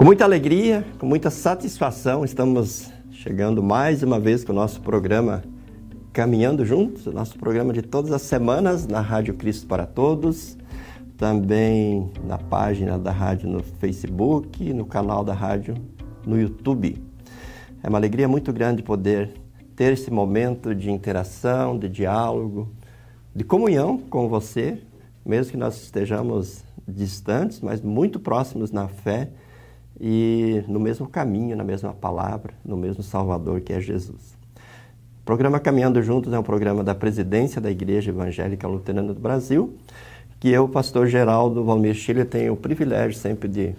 Com muita alegria, com muita satisfação, estamos chegando mais uma vez com o nosso programa Caminhando Juntos, o nosso programa de todas as semanas na Rádio Cristo para Todos, também na página da rádio no Facebook, no canal da rádio no YouTube. É uma alegria muito grande poder ter esse momento de interação, de diálogo, de comunhão com você, mesmo que nós estejamos distantes, mas muito próximos na fé e no mesmo caminho, na mesma palavra, no mesmo Salvador que é Jesus. O programa Caminhando Juntos é um programa da presidência da Igreja Evangélica Luterana do Brasil, que eu, pastor Geraldo Valmir Chile, tenho o privilégio sempre de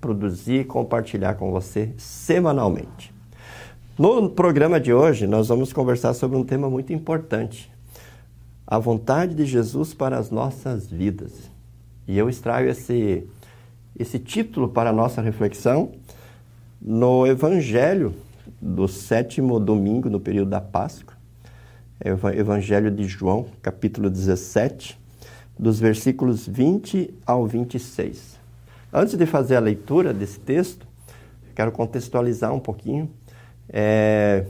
produzir e compartilhar com você semanalmente. No programa de hoje, nós vamos conversar sobre um tema muito importante: a vontade de Jesus para as nossas vidas. E eu extraio esse esse título para a nossa reflexão no Evangelho do sétimo domingo, no período da Páscoa, Evangelho de João, capítulo 17, dos versículos 20 ao 26. Antes de fazer a leitura desse texto, quero contextualizar um pouquinho. É,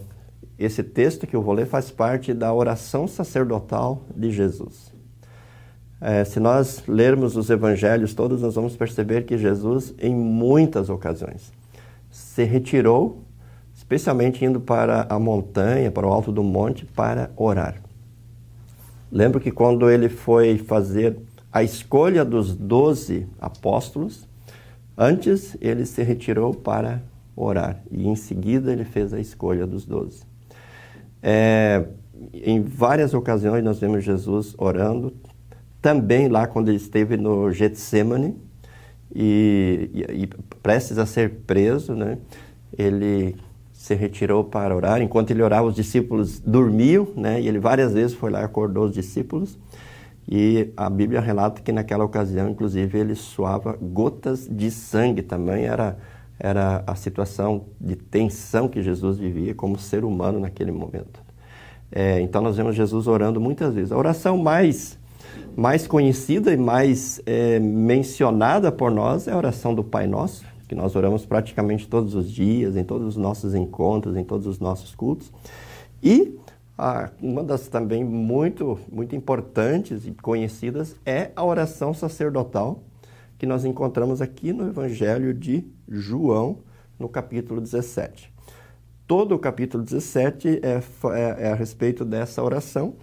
esse texto que eu vou ler faz parte da oração sacerdotal de Jesus. É, se nós lermos os evangelhos todos, nós vamos perceber que Jesus, em muitas ocasiões, se retirou, especialmente indo para a montanha, para o alto do monte, para orar. Lembro que quando ele foi fazer a escolha dos doze apóstolos, antes ele se retirou para orar e em seguida ele fez a escolha dos doze. É, em várias ocasiões nós vemos Jesus orando, também lá quando ele esteve no Getsemane e, e, e prestes a ser preso, né, ele se retirou para orar. Enquanto ele orava, os discípulos dormiam, né, e ele várias vezes foi lá e acordou os discípulos. E a Bíblia relata que naquela ocasião, inclusive, ele suava gotas de sangue. Também era, era a situação de tensão que Jesus vivia como ser humano naquele momento. É, então, nós vemos Jesus orando muitas vezes. A oração mais mais conhecida e mais é, mencionada por nós é a oração do Pai Nosso, que nós oramos praticamente todos os dias, em todos os nossos encontros, em todos os nossos cultos. E uma das também muito, muito importantes e conhecidas é a oração sacerdotal, que nós encontramos aqui no Evangelho de João, no capítulo 17. Todo o capítulo 17 é, é, é a respeito dessa oração.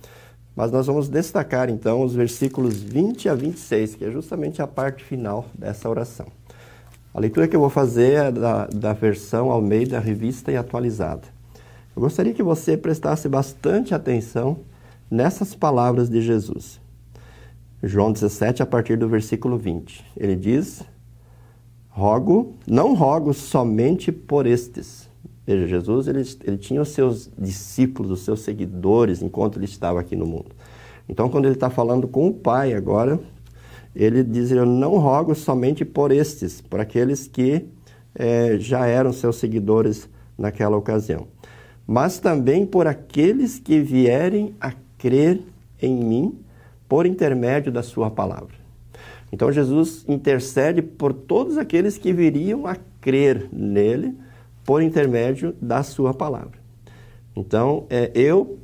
Mas nós vamos destacar então os versículos 20 a 26, que é justamente a parte final dessa oração. A leitura que eu vou fazer é da, da versão Almeida Revista e Atualizada. Eu gostaria que você prestasse bastante atenção nessas palavras de Jesus. João 17, a partir do versículo 20. Ele diz: Rogo, não rogo somente por estes Veja, Jesus ele, ele tinha os seus discípulos, os seus seguidores, enquanto ele estava aqui no mundo. Então, quando ele está falando com o Pai agora, ele diz: Eu não rogo somente por estes, por aqueles que é, já eram seus seguidores naquela ocasião, mas também por aqueles que vierem a crer em mim por intermédio da Sua palavra. Então, Jesus intercede por todos aqueles que viriam a crer nele por intermédio da sua palavra. Então, é, eu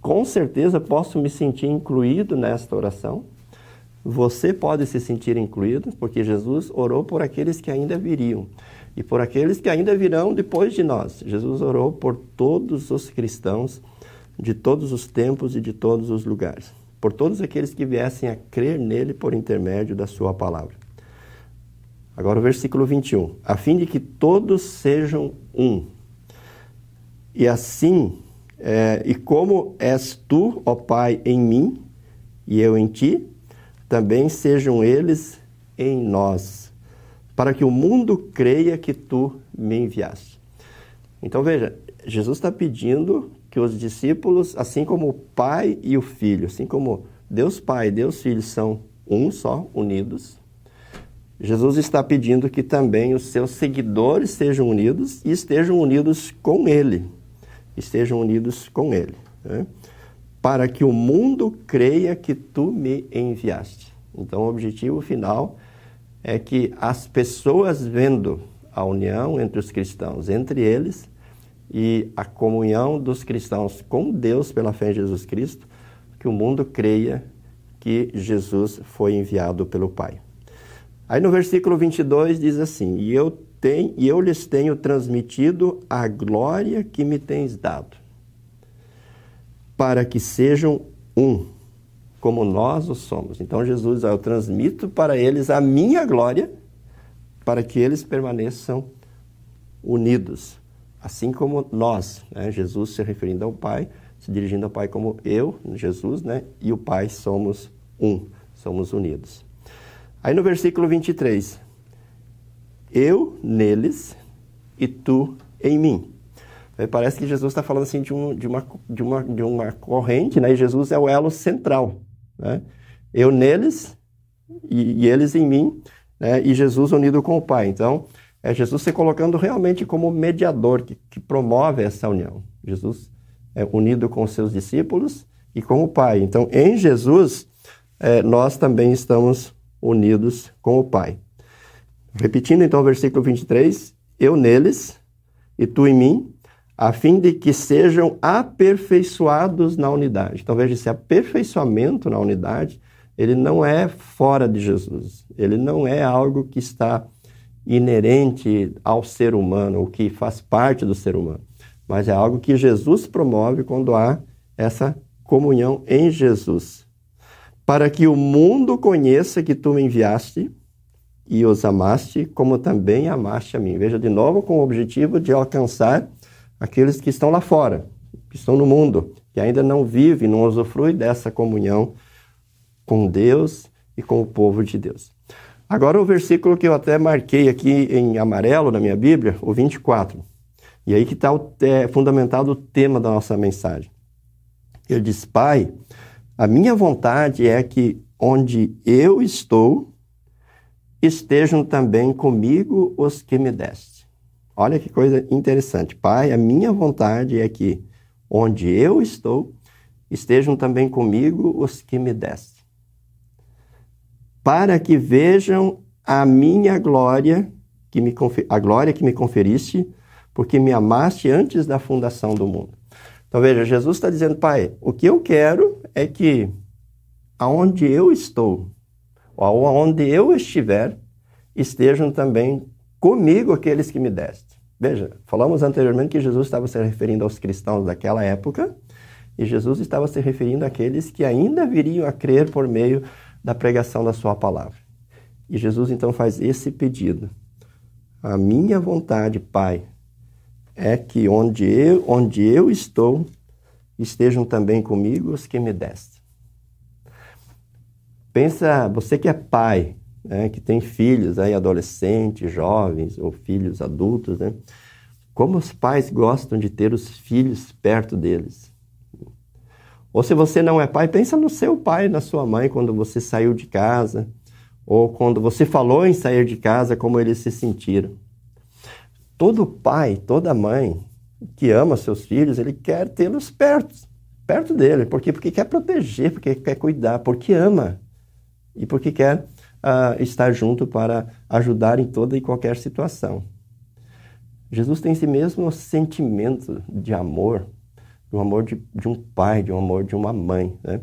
com certeza posso me sentir incluído nesta oração. Você pode se sentir incluído, porque Jesus orou por aqueles que ainda viriam e por aqueles que ainda virão depois de nós. Jesus orou por todos os cristãos de todos os tempos e de todos os lugares, por todos aqueles que viessem a crer nele por intermédio da sua palavra. Agora o versículo 21. A fim de que todos sejam um. E assim, é, e como és tu, ó Pai, em mim e eu em ti, também sejam eles em nós, para que o mundo creia que tu me enviaste. Então veja, Jesus está pedindo que os discípulos, assim como o Pai e o Filho, assim como Deus Pai e Deus Filho são um só, unidos, Jesus está pedindo que também os seus seguidores sejam unidos e estejam unidos com Ele. Estejam unidos com Ele. Né? Para que o mundo creia que tu me enviaste. Então, o objetivo final é que as pessoas vendo a união entre os cristãos, entre eles, e a comunhão dos cristãos com Deus pela fé em Jesus Cristo, que o mundo creia que Jesus foi enviado pelo Pai. Aí no versículo 22 diz assim: E eu, tenho, e eu lhes tenho transmitido a glória que me tens dado, para que sejam um, como nós o somos. Então Jesus, eu transmito para eles a minha glória, para que eles permaneçam unidos, assim como nós. Né? Jesus se referindo ao Pai, se dirigindo ao Pai como eu, Jesus, né? e o Pai somos um, somos unidos. Aí no versículo 23, eu neles e tu em mim. Aí parece que Jesus está falando assim de, um, de, uma, de, uma, de uma corrente, né? E Jesus é o elo central. Né? Eu neles e, e eles em mim, né? e Jesus unido com o Pai. Então, é Jesus se colocando realmente como mediador que, que promove essa união. Jesus é unido com os seus discípulos e com o Pai. Então, em Jesus, é, nós também estamos unidos com o Pai. Repetindo então o versículo 23, eu neles e tu em mim, a fim de que sejam aperfeiçoados na unidade. Então veja, esse aperfeiçoamento na unidade, ele não é fora de Jesus. Ele não é algo que está inerente ao ser humano, ou que faz parte do ser humano. Mas é algo que Jesus promove quando há essa comunhão em Jesus para que o mundo conheça que tu me enviaste e os amaste, como também amaste a mim. Veja de novo com o objetivo de alcançar aqueles que estão lá fora, que estão no mundo, que ainda não vivem, não usufruem dessa comunhão com Deus e com o povo de Deus. Agora o versículo que eu até marquei aqui em amarelo na minha Bíblia, o 24. E aí que está é, fundamentado o tema da nossa mensagem. Ele diz, Pai, a minha vontade é que onde eu estou, estejam também comigo os que me deste. Olha que coisa interessante. Pai, a minha vontade é que onde eu estou, estejam também comigo os que me deste. Para que vejam a minha glória, que me a glória que me conferiste, porque me amaste antes da fundação do mundo. Então veja, Jesus está dizendo, Pai, o que eu quero é que aonde eu estou, ou aonde eu estiver, estejam também comigo aqueles que me deste. Veja, falamos anteriormente que Jesus estava se referindo aos cristãos daquela época, e Jesus estava se referindo àqueles que ainda viriam a crer por meio da pregação da sua palavra. E Jesus então faz esse pedido: A minha vontade, Pai, é que onde eu, onde eu estou, estejam também comigo os que me deste. Pensa, você que é pai, né, que tem filhos aí, adolescentes, jovens ou filhos adultos, né? Como os pais gostam de ter os filhos perto deles. Ou se você não é pai, pensa no seu pai, na sua mãe, quando você saiu de casa, ou quando você falou em sair de casa, como eles se sentiram. Todo pai, toda mãe que ama seus filhos, ele quer tê-los perto, perto dele. Por quê? Porque quer proteger, porque quer cuidar, porque ama e porque quer uh, estar junto para ajudar em toda e qualquer situação. Jesus tem esse mesmo sentimento de amor, um amor de, de um pai, de um amor de uma mãe. Né?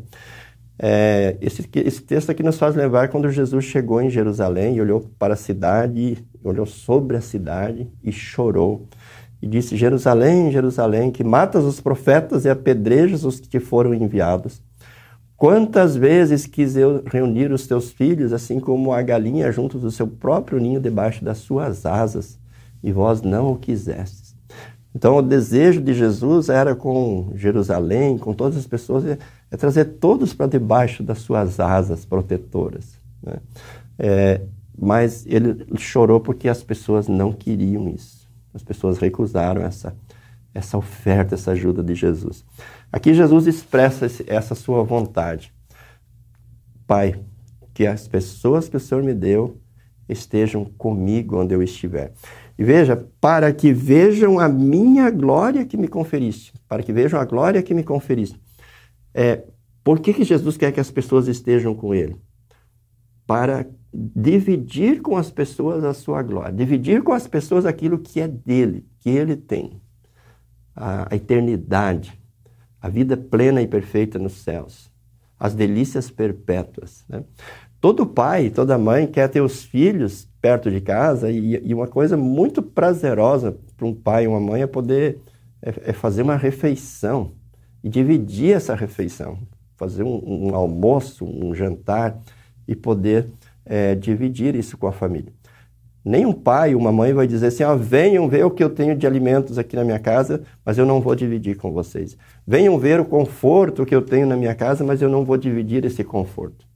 É, esse, esse texto aqui nos faz lembrar quando Jesus chegou em Jerusalém e olhou para a cidade, olhou sobre a cidade e chorou. E disse: Jerusalém, Jerusalém, que matas os profetas e apedrejas os que te foram enviados. Quantas vezes quis eu reunir os teus filhos, assim como a galinha junto do seu próprio ninho debaixo das suas asas, e vós não o quisestes. Então, o desejo de Jesus era com Jerusalém, com todas as pessoas, é, é trazer todos para debaixo das suas asas protetoras. Né? É, mas ele chorou porque as pessoas não queriam isso. As pessoas recusaram essa, essa oferta, essa ajuda de Jesus. Aqui Jesus expressa essa sua vontade. Pai, que as pessoas que o Senhor me deu estejam comigo onde eu estiver. E veja, para que vejam a minha glória que me conferiste. Para que vejam a glória que me conferiste. É, por que, que Jesus quer que as pessoas estejam com Ele? Para dividir com as pessoas a sua glória, dividir com as pessoas aquilo que é dele, que ele tem, a, a eternidade, a vida plena e perfeita nos céus, as delícias perpétuas. Né? Todo pai, toda mãe quer ter os filhos perto de casa e, e uma coisa muito prazerosa para um pai e uma mãe é poder é, é fazer uma refeição e dividir essa refeição, fazer um, um almoço, um jantar e poder é, dividir isso com a família. Nenhum pai, uma mãe vai dizer assim: ah, venham ver o que eu tenho de alimentos aqui na minha casa, mas eu não vou dividir com vocês. Venham ver o conforto que eu tenho na minha casa, mas eu não vou dividir esse conforto.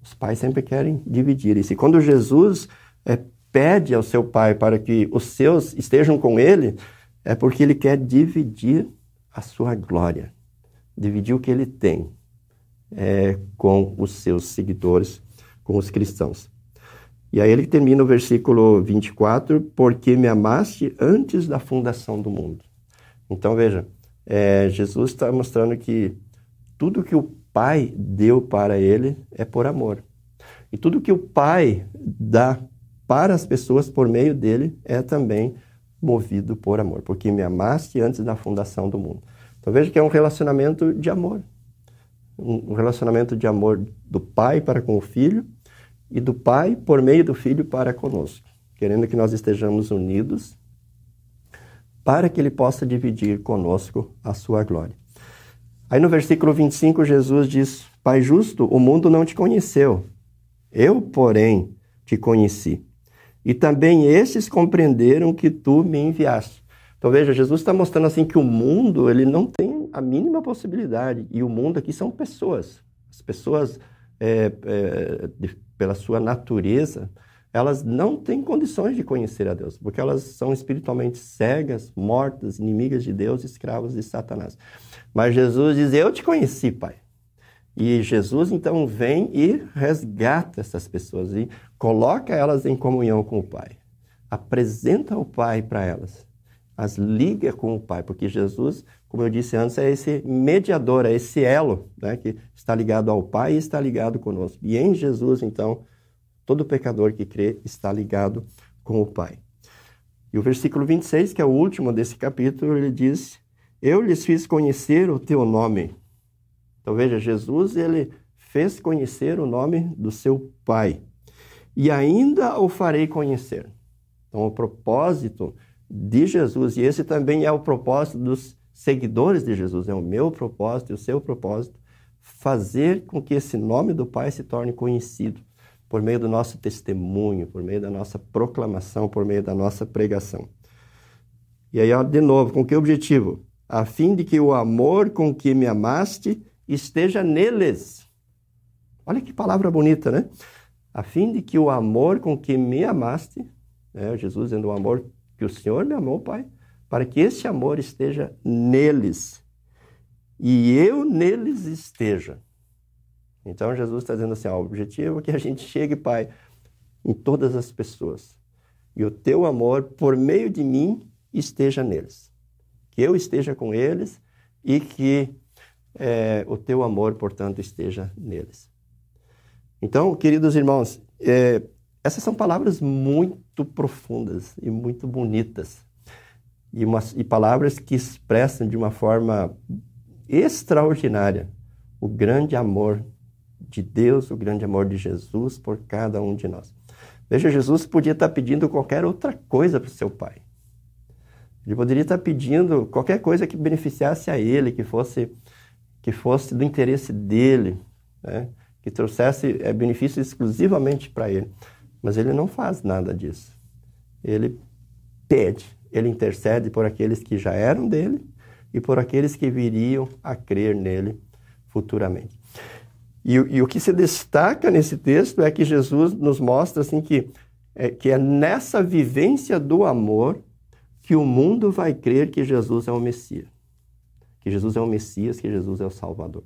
Os pais sempre querem dividir isso. E quando Jesus é, pede ao seu pai para que os seus estejam com ele, é porque ele quer dividir a sua glória, dividir o que ele tem é, com os seus seguidores com os cristãos. E aí ele termina o versículo 24, porque me amaste antes da fundação do mundo. Então veja, é, Jesus está mostrando que tudo que o Pai deu para ele é por amor. E tudo que o Pai dá para as pessoas por meio dele é também movido por amor, porque me amaste antes da fundação do mundo. Então veja que é um relacionamento de amor. Um relacionamento de amor do pai para com o filho e do Pai por meio do Filho para conosco, querendo que nós estejamos unidos para que Ele possa dividir conosco a sua glória. Aí no versículo 25, Jesus diz: Pai justo, o mundo não te conheceu, eu, porém, te conheci. E também estes compreenderam que tu me enviaste. Então veja, Jesus está mostrando assim que o mundo ele não tem a mínima possibilidade. E o mundo aqui são pessoas. As pessoas é, é, pela sua natureza, elas não têm condições de conhecer a Deus, porque elas são espiritualmente cegas, mortas, inimigas de Deus, escravas de Satanás. Mas Jesus diz: Eu te conheci, Pai. E Jesus então vem e resgata essas pessoas e coloca elas em comunhão com o Pai. Apresenta o Pai para elas, as liga com o Pai, porque Jesus, como eu disse antes, é esse mediador, é esse elo né, que está ligado ao Pai e está ligado conosco. E em Jesus, então, todo pecador que crê está ligado com o Pai. E o versículo 26, que é o último desse capítulo, ele diz: Eu lhes fiz conhecer o teu nome. Então veja, Jesus ele fez conhecer o nome do seu Pai. E ainda o farei conhecer. Então o propósito de Jesus, e esse também é o propósito dos seguidores de Jesus, é o meu propósito e o seu propósito, fazer com que esse nome do Pai se torne conhecido por meio do nosso testemunho, por meio da nossa proclamação, por meio da nossa pregação. E aí, de novo, com que objetivo? A fim de que o amor com que me amaste esteja neles. Olha que palavra bonita, né? A fim de que o amor com que me amaste, né, Jesus dizendo o amor que o Senhor me amou, Pai, para que esse amor esteja neles e eu neles esteja. Então Jesus está dizendo assim: ó, o objetivo é que a gente chegue, Pai, em todas as pessoas e o teu amor, por meio de mim, esteja neles. Que eu esteja com eles e que é, o teu amor, portanto, esteja neles. Então, queridos irmãos, é, essas são palavras muito profundas e muito bonitas. E, e palavras que expressam de uma forma extraordinária o grande amor de Deus, o grande amor de Jesus por cada um de nós. Veja, Jesus podia estar pedindo qualquer outra coisa para o seu Pai. Ele poderia estar pedindo qualquer coisa que beneficiasse a ele, que fosse, que fosse do interesse dele, né? que trouxesse é, benefício exclusivamente para ele. Mas ele não faz nada disso. Ele pede, ele intercede por aqueles que já eram dele e por aqueles que viriam a crer nele futuramente. E, e o que se destaca nesse texto é que Jesus nos mostra assim que é, que é nessa vivência do amor que o mundo vai crer que Jesus é o Messias, que Jesus é o Messias, que Jesus é o Salvador.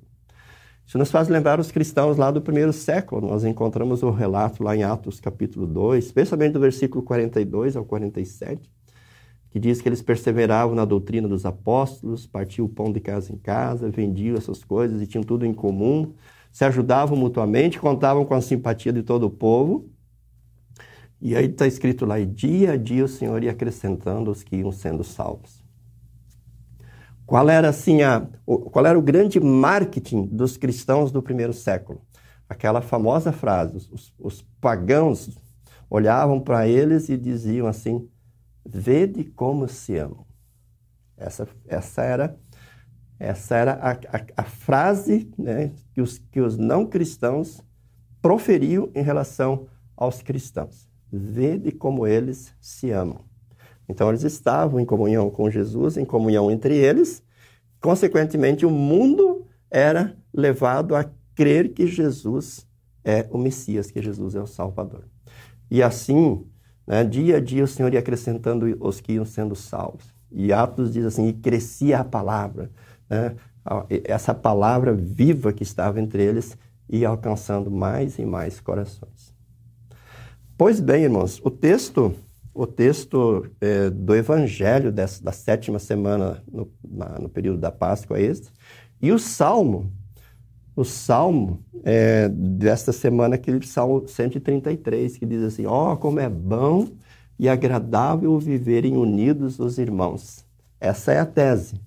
Isso nos faz lembrar os cristãos lá do primeiro século. Nós encontramos o relato lá em Atos capítulo 2, especialmente do versículo 42 ao 47, que diz que eles perseveravam na doutrina dos apóstolos, partiam o pão de casa em casa, vendiam essas coisas e tinham tudo em comum. se ajudavam mutuamente, contavam com a simpatia de todo o povo. E aí está escrito lá, e dia a dia o Senhor ia acrescentando os que iam sendo salvos. Qual era assim a, qual era o grande marketing dos cristãos do primeiro século? Aquela famosa frase: os, os pagãos olhavam para eles e diziam assim: Vede como se amam. Essa, essa era essa era a, a, a frase né, que, os, que os não cristãos proferiam em relação aos cristãos. Vede como eles se amam. Então, eles estavam em comunhão com Jesus, em comunhão entre eles. Consequentemente, o mundo era levado a crer que Jesus é o Messias, que Jesus é o Salvador. E assim, né, dia a dia, o Senhor ia acrescentando os que iam sendo salvos. E Atos diz assim: e crescia a palavra. Né? Essa palavra viva que estava entre eles ia alcançando mais e mais corações. Pois bem, irmãos, o texto o texto é, do Evangelho dessa, da sétima semana no, na, no, período da Páscoa é este. E o Salmo, o Salmo é, desta semana, aquele Salmo 133, que diz assim, ó, oh, como é bom e agradável viverem unidos os irmãos. Essa é a tese.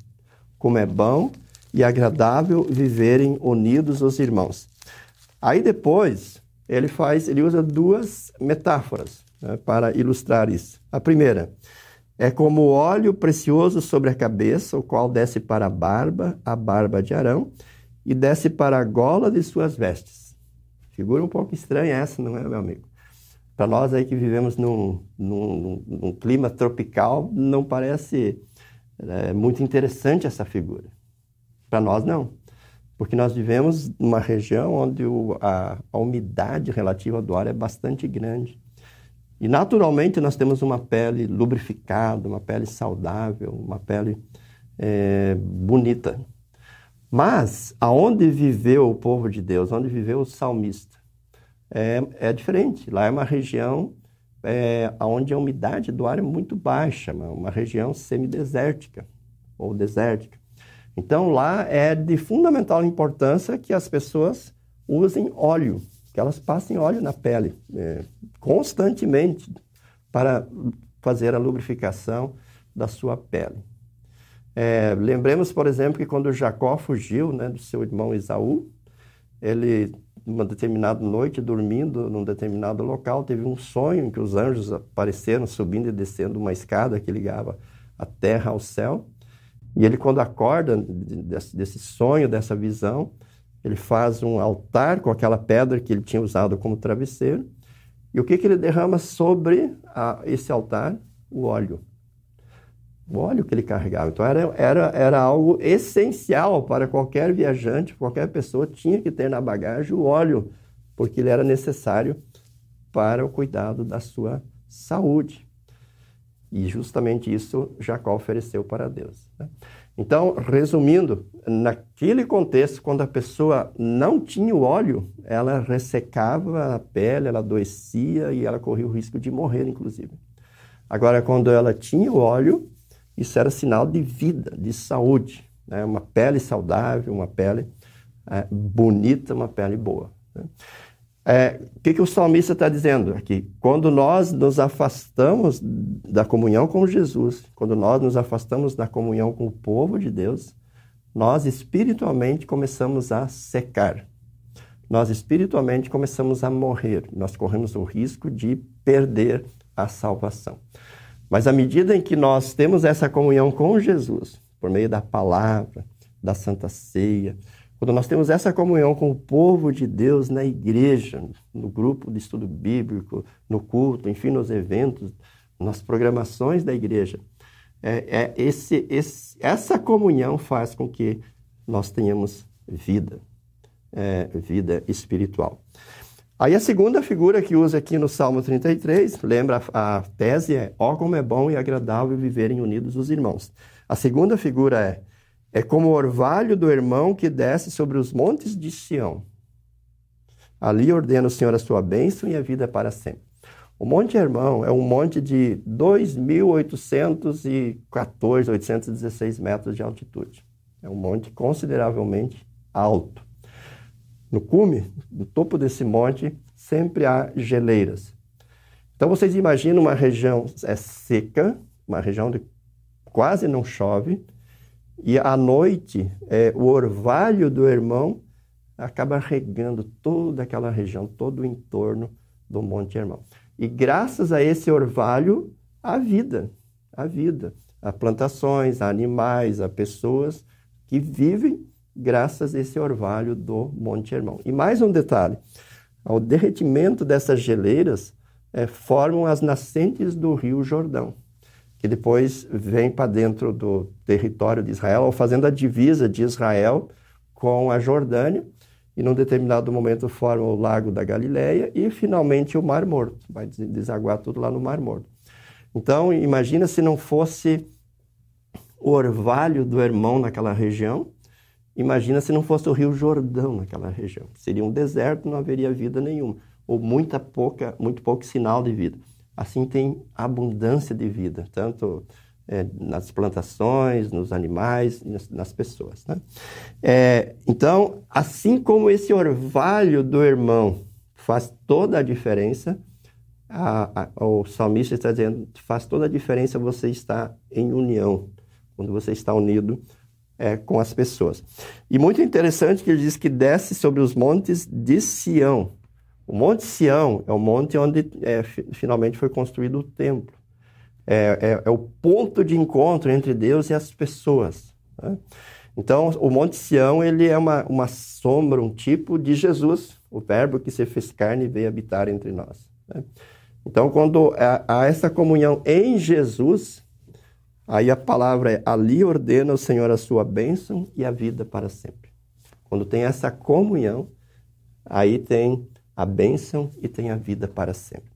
Como é bom e agradável viverem unidos os irmãos. Aí depois, ele faz, ele usa duas metáforas né, para ilustrar isso. A primeira é como óleo precioso sobre a cabeça, o qual desce para a barba, a barba de Arão, e desce para a gola de suas vestes. Figura um pouco estranha essa, não é, meu amigo? Para nós aí que vivemos num, num, num clima tropical, não parece é, muito interessante essa figura. Para nós, não. Porque nós vivemos numa região onde o, a, a umidade relativa do ar é bastante grande. E naturalmente nós temos uma pele lubrificada, uma pele saudável, uma pele é, bonita. Mas aonde viveu o povo de Deus, onde viveu o salmista, é, é diferente. Lá é uma região é, onde a umidade do ar é muito baixa, uma, região semidesértica ou desértica. Então lá é de fundamental importância que as pessoas usem óleo que elas passem óleo na pele é, constantemente para fazer a lubrificação da sua pele. É, lembremos, por exemplo, que quando Jacó fugiu né, do seu irmão Esaú, ele, numa determinada noite, dormindo num determinado local, teve um sonho em que os anjos apareceram subindo e descendo uma escada que ligava a terra ao céu. E ele, quando acorda desse, desse sonho, dessa visão, ele faz um altar com aquela pedra que ele tinha usado como travesseiro. E o que, que ele derrama sobre a, esse altar? O óleo. O óleo que ele carregava. Então era, era, era algo essencial para qualquer viajante, qualquer pessoa tinha que ter na bagagem o óleo, porque ele era necessário para o cuidado da sua saúde. E justamente isso Jacó ofereceu para Deus. Né? Então, resumindo, naquele contexto, quando a pessoa não tinha o óleo, ela ressecava a pele, ela adoecia e ela corria o risco de morrer, inclusive. Agora, quando ela tinha o óleo, isso era sinal de vida, de saúde, né? uma pele saudável, uma pele é, bonita, uma pele boa. Né? É, o que, que o salmista está dizendo aqui? Quando nós nos afastamos da comunhão com Jesus, quando nós nos afastamos da comunhão com o povo de Deus, nós espiritualmente começamos a secar. Nós espiritualmente começamos a morrer. Nós corremos o risco de perder a salvação. Mas à medida em que nós temos essa comunhão com Jesus, por meio da palavra, da santa ceia, quando nós temos essa comunhão com o povo de Deus na igreja, no grupo de estudo bíblico, no culto, enfim, nos eventos, nas programações da igreja, é, é esse, esse, essa comunhão faz com que nós tenhamos vida, é, vida espiritual. Aí a segunda figura que usa aqui no Salmo 33, lembra a, tese é: ó como é bom e agradável viverem unidos os irmãos. A segunda figura é é como o orvalho do irmão que desce sobre os montes de Sião. Ali ordena o Senhor a sua bênção e a vida para sempre. O Monte Hermão é um monte de 2.814, 816 metros de altitude. É um monte consideravelmente alto. No cume, no topo desse monte, sempre há geleiras. Então vocês imaginam uma região é seca, uma região onde quase não chove, e à noite é, o orvalho do irmão acaba regando toda aquela região, todo o entorno do Monte Hermão. E graças a esse orvalho, há vida, há vida. Há plantações, animais, há pessoas que vivem graças a esse orvalho do Monte Hermão. E mais um detalhe: ao derretimento dessas geleiras, é, formam as nascentes do Rio Jordão, que depois vem para dentro do território de Israel, ou fazendo a divisa de Israel com a Jordânia, e num determinado momento forma o Lago da Galileia e finalmente o Mar Morto, vai desaguar tudo lá no Mar Morto. Então, imagina se não fosse o orvalho do Hermão naquela região, imagina se não fosse o Rio Jordão naquela região. Seria um deserto, não haveria vida nenhuma, ou muita pouca, muito pouco sinal de vida. Assim tem abundância de vida, tanto é, nas plantações, nos animais, nas, nas pessoas. Né? É, então, assim como esse orvalho do irmão faz toda a diferença, a, a, o salmista está dizendo, faz toda a diferença você estar em união, quando você está unido é, com as pessoas. E muito interessante que ele diz que desce sobre os montes de Sião. O Monte Sião é o monte onde é, finalmente foi construído o templo é, é, é, o ponto de encontro entre Deus e as pessoas. Né? Então, o Monte Sião ele é uma, uma sombra, um tipo de Jesus, o Verbo que se fez carne e veio habitar entre nós. Né? Então, quando há essa comunhão em Jesus, aí a palavra é: ali ordena o Senhor a sua bênção e a vida para sempre. Quando tem essa comunhão, aí tem a bênção e tem a vida para sempre.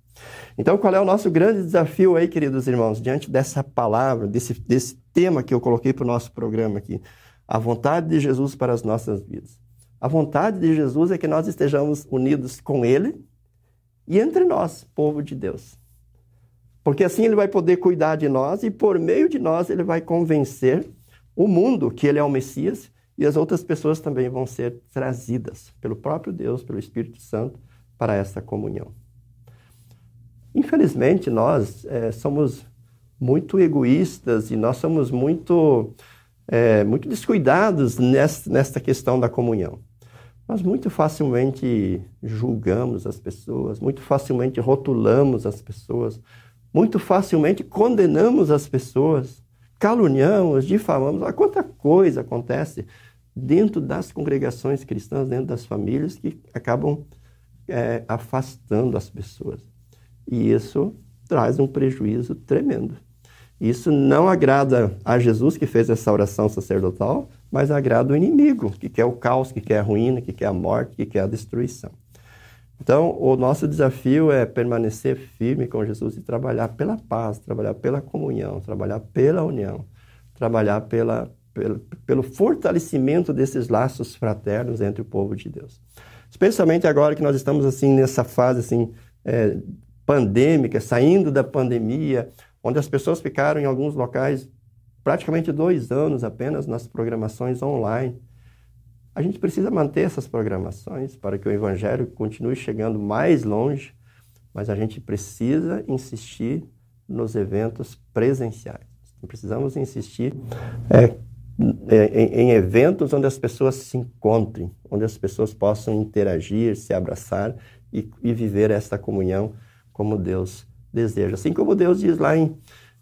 Então, qual é o nosso grande desafio aí, queridos irmãos, diante dessa palavra, desse, desse tema que eu coloquei para o nosso programa aqui? A vontade de Jesus para as nossas vidas. A vontade de Jesus é que nós estejamos unidos com Ele e entre nós, povo de Deus. Porque assim Ele vai poder cuidar de nós e por meio de nós Ele vai convencer o mundo que Ele é o Messias e as outras pessoas também vão ser trazidas pelo próprio Deus, pelo Espírito Santo, para essa comunhão. Infelizmente, nós é, somos muito egoístas e nós somos muito, é, muito descuidados nessa, questão da comunhão. Nós muito facilmente julgamos as pessoas, muito facilmente rotulamos as pessoas, muito facilmente condenamos as pessoas, caluniamos, difamamos. Olha quanta coisa acontece dentro das congregações cristãs, dentro das famílias, que acabam é, afastando as pessoas. E isso traz um prejuízo tremendo. Isso não agrada a Jesus que fez essa oração sacerdotal, mas agrada o inimigo, que quer o caos, que quer a ruína, que quer a morte, que quer a destruição. Então, o nosso desafio é permanecer firme com Jesus e trabalhar pela paz, trabalhar pela comunhão, trabalhar pela união, trabalhar pela, pelo, pelo fortalecimento desses laços fraternos entre o povo de Deus. Especialmente agora que nós estamos assim nessa fase assim é, pandêmica, saindo da pandemia, onde as pessoas ficaram em alguns locais praticamente dois anos apenas nas programações online. A gente precisa manter essas programações para que o Evangelho continue chegando mais longe, mas a gente precisa insistir nos eventos presenciais. Precisamos insistir é, é, em, em, eventos onde as pessoas se encontrem, onde as pessoas possam interagir, se abraçar e, e viver esta comunhão como Deus deseja. Assim como Deus diz lá em,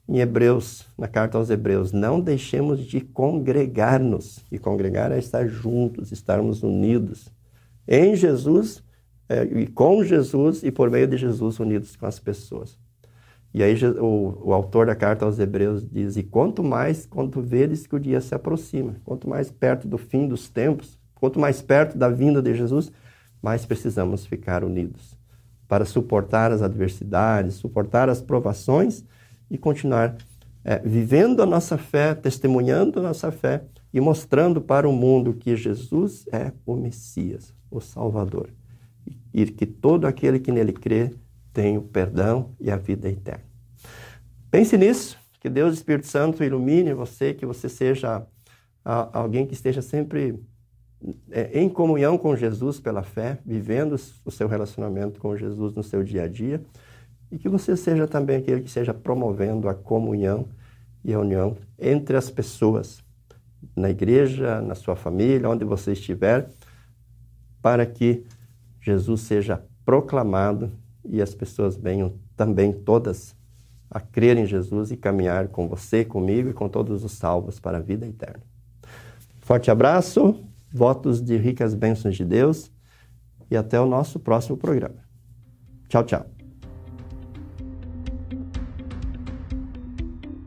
em Hebreus, na carta aos Hebreus, não deixemos de congregar-nos. E congregar é estar juntos, estarmos unidos em Jesus é, e com Jesus e por meio de Jesus unidos com as pessoas. E aí o, o, autor da carta aos Hebreus diz: E quanto mais, quando veres que o dia se aproxima, quanto mais perto do fim dos tempos, quanto mais perto da vinda de Jesus, mais precisamos ficar unidos para suportar as adversidades, suportar as provações e continuar é, vivendo a nossa fé, testemunhando a nossa fé e mostrando para o mundo que Jesus é o Messias, o Salvador, e que todo aquele que nele crê tem o perdão e a vida eterna. Pense nisso, que Deus Espírito Santo ilumine você, que você seja alguém que esteja sempre é, em comunhão com Jesus pela fé, vivendo o seu relacionamento com Jesus no seu dia a dia, e que você seja também aquele que seja promovendo a comunhão e a união entre as pessoas, na igreja, na sua família, onde você estiver, para que Jesus seja proclamado e as pessoas venham também todas a crer em Jesus e caminhar com você, comigo e com todos os salvos para a vida eterna. Forte abraço, votos de ricas bênçãos de Deus e até o nosso próximo programa. Tchau, tchau.